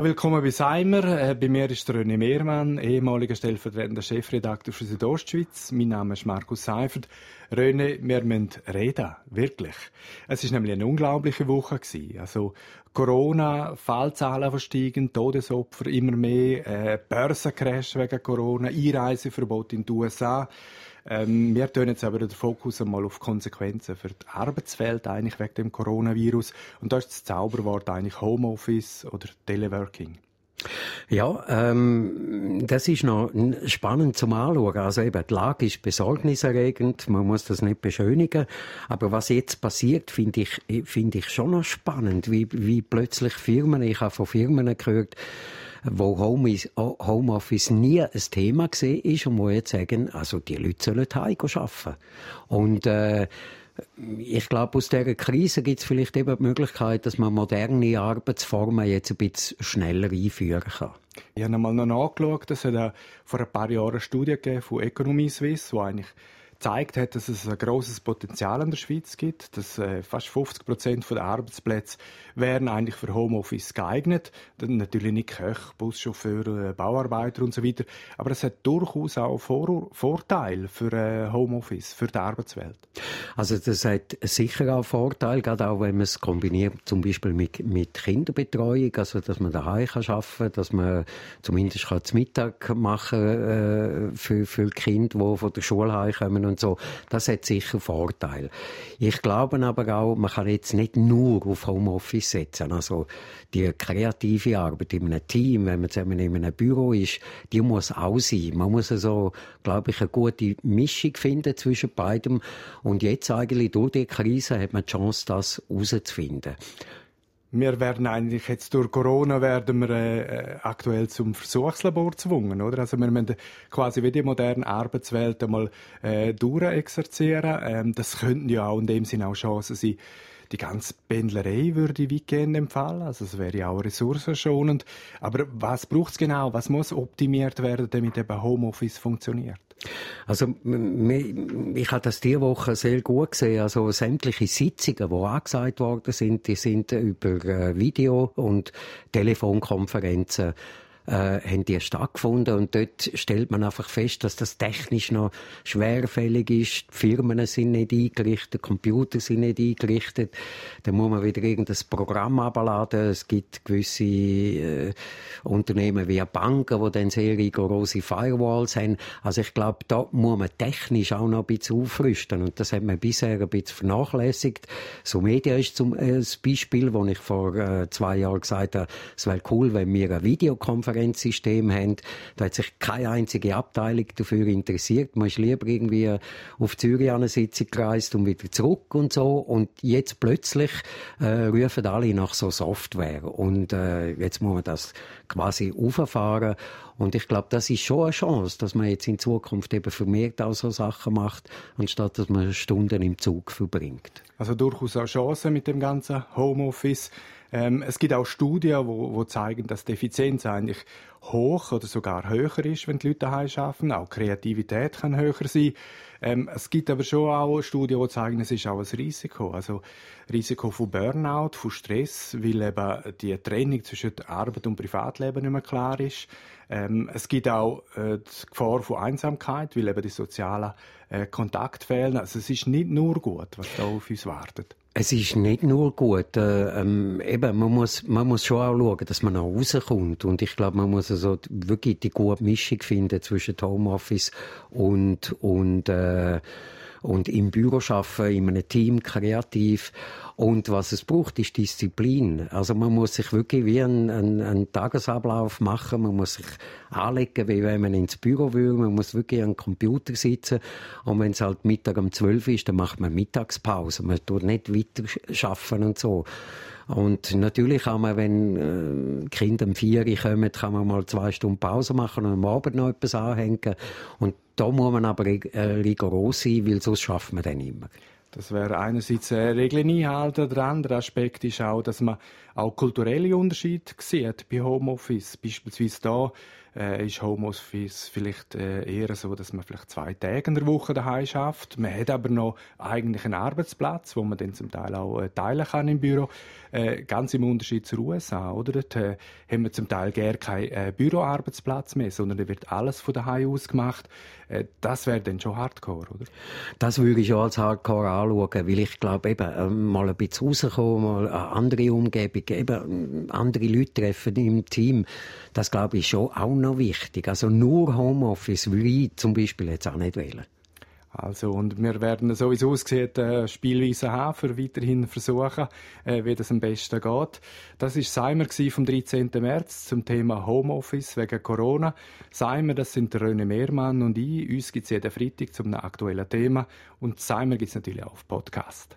Willkommen bei Seimer. Äh, bei mir ist René Mehrmann, ehemaliger stellvertretender Chefredakteur für Südostschweiz. Mein Name ist Markus Seifert. René, wir müssen reden. Wirklich. Es ist nämlich eine unglaubliche Woche. Also, Corona, Fallzahlen versteigen, Todesopfer immer mehr, äh, Börsencrash wegen Corona, Einreiseverbot in die USA. Ähm, wir tun jetzt aber den Fokus einmal auf Konsequenzen für die Arbeitswelt eigentlich wegen dem Coronavirus. Und da ist das Zauberwort eigentlich Homeoffice oder Teleworking. Ja, ähm, das ist noch spannend zum Anschauen. Also eben, die Lage ist besorgniserregend, man muss das nicht beschönigen. Aber was jetzt passiert, finde ich, finde ich schon noch spannend, wie, wie plötzlich Firmen, ich habe von Firmen gehört, wo Homeoffice nie ein Thema gesehen ist und wo jetzt sagen, also die Leute sollen heim arbeiten. Und äh, ich glaube, aus dieser Krise gibt es vielleicht eben die Möglichkeit, dass man moderne Arbeitsformen jetzt ein bisschen schneller einführen kann. Ich habe noch nachgeschaut, es hat vor ein paar Jahren eine Studie von Economy Suisse, die eigentlich gezeigt hat, dass es ein großes Potenzial in der Schweiz gibt, dass äh, fast 50 Prozent der Arbeitsplätze wären eigentlich für Homeoffice geeignet. Natürlich nicht Köche, Buschauffeure, Bauarbeiter und so weiter, aber es hat durchaus auch Vor Vorteile für äh, Homeoffice, für die Arbeitswelt. Also das hat sicher auch Vorteile, gerade auch wenn man es kombiniert, zum Beispiel mit, mit Kinderbetreuung, also dass man daheim kann arbeiten, dass man zumindest kann Mittag machen äh, für, für Kinder, die von der Schule heimkommen und so. Das hat sicher Vorteile. Ich glaube aber auch, man kann jetzt nicht nur auf Homeoffice setzen. Also die kreative Arbeit in einem Team, wenn man zusammen in einem Büro ist, die muss auch sein. Man muss also, glaube ich, eine gute Mischung finden zwischen beidem. Und jetzt eigentlich durch die Krise hat man die Chance, das herauszufinden wir werden eigentlich jetzt durch Corona werden wir äh, aktuell zum Versuchslabor gezwungen, oder? Also wir müssen quasi wie die moderne Arbeitswelt einmal äh, durchexerzieren. Ähm, das könnten ja auch in dem Sinne auch Chancen sein. Die ganze Pendlerei würde weitgehend empfallen, also es wäre ja auch ressourcenschonend. Aber was braucht es genau? Was muss optimiert werden, damit eben Homeoffice funktioniert? Also, ich habe das diese Woche sehr gut gesehen. Also, sämtliche Sitzungen, die angesagt worden sind, die sind über äh, Video- und Telefonkonferenzen äh, haben die stattgefunden und dort stellt man einfach fest, dass das technisch noch schwerfällig ist. Die Firmen sind nicht eingerichtet, Computer sind nicht eingerichtet. Da muss man wieder irgendein Programm abladen. Es gibt gewisse äh, Unternehmen wie Banken, die dann sehr rigorose Firewalls haben. Also ich glaube, da muss man technisch auch noch ein bisschen aufrüsten und das hat man bisher ein bisschen vernachlässigt. So Media ist zum äh, Beispiel, wo ich vor äh, zwei Jahren gesagt habe, es wäre cool, wenn wir eine Videokonferenz Referenzsystem haben. Da hat sich keine einzige Abteilung dafür interessiert. Man ist lieber irgendwie auf Zürich an eine Sitzung gereist und wieder zurück und so. Und jetzt plötzlich äh, rufen alle nach so Software. Und äh, jetzt muss man das quasi auffahren. Und ich glaube, das ist schon eine Chance, dass man jetzt in Zukunft eben vermehrt auch so Sachen macht, anstatt dass man Stunden im Zug verbringt. Also durchaus auch Chancen mit dem ganzen Homeoffice. Ähm, es gibt auch Studien, wo, wo zeigen, dass die Effizienz eigentlich hoch oder sogar höher ist, wenn die Leute daheim arbeiten. Auch Kreativität kann höher sein. Ähm, es gibt aber schon auch Studien, die zeigen, es ist auch ein Risiko. Also Risiko von Burnout, von Stress, weil eben die Trennung zwischen Arbeit und Privatleben nicht mehr klar ist. Ähm, es gibt auch äh, die Gefahr von Einsamkeit, weil eben die sozialen äh, Kontakte fehlen. Also es ist nicht nur gut, was da auf uns wartet. Es ist nicht nur gut. Äh, ähm, eben, man muss, man muss schon auch schauen, dass man auch rauskommt. Und ich glaube, man muss also wirklich die gute Mischung finden zwischen Homeoffice und, und, äh, und im Büro arbeiten, in einem Team, kreativ. Und was es braucht, ist Disziplin. Also man muss sich wirklich wie einen, einen, einen Tagesablauf machen, man muss sich anlegen, wie wenn man ins Büro will, man muss wirklich am Computer sitzen und wenn es halt Mittag um 12 ist, dann macht man Mittagspause. Man tut nicht weiter schaffen und so. Und natürlich kann man, wenn äh, Kinder um vier kommen, kann man mal zwei Stunden Pause machen und am Abend noch etwas anhängen. Und da muss man aber äh, rigoros sein, weil sonst schafft man dann immer. Das wäre einerseits Regeln einhalten. Der andere Aspekt ist auch, dass man auch kulturelle Unterschiede sieht bei Homeoffice. Beispielsweise da äh, ist Homeoffice vielleicht äh, eher so, dass man vielleicht zwei Tage in der Woche daheim schafft. Man hat aber noch eigentlich einen Arbeitsplatz, wo man dann zum Teil auch äh, teilen kann im Büro. Äh, ganz im Unterschied zur USA, oder? Dort äh, haben wir zum Teil gar keinen äh, Büroarbeitsplatz mehr, sondern da wird alles von daheim aus gemacht. Äh, das wäre dann schon Hardcore, oder? Das würde ich schon als Hardcore anschauen, weil ich glaube eben, äh, mal ein bisschen rauskommen, mal eine andere Umgebung, eben andere Leute treffen im Team, das glaube ich schon auch noch wichtig. Also nur Homeoffice würde ich zum Beispiel jetzt auch nicht wählen. Also, und wir werden sowieso ausgesehen, äh, Spielweise haben, für weiterhin versuchen, äh, wie das am besten geht. Das ist Seimer vom 13. März zum Thema Homeoffice wegen Corona. Seimer, das sind René Mehrmann und ich. Uns gibt es jeden Freitag zum aktuellen Thema. Und Seimer es natürlich auch auf Podcast.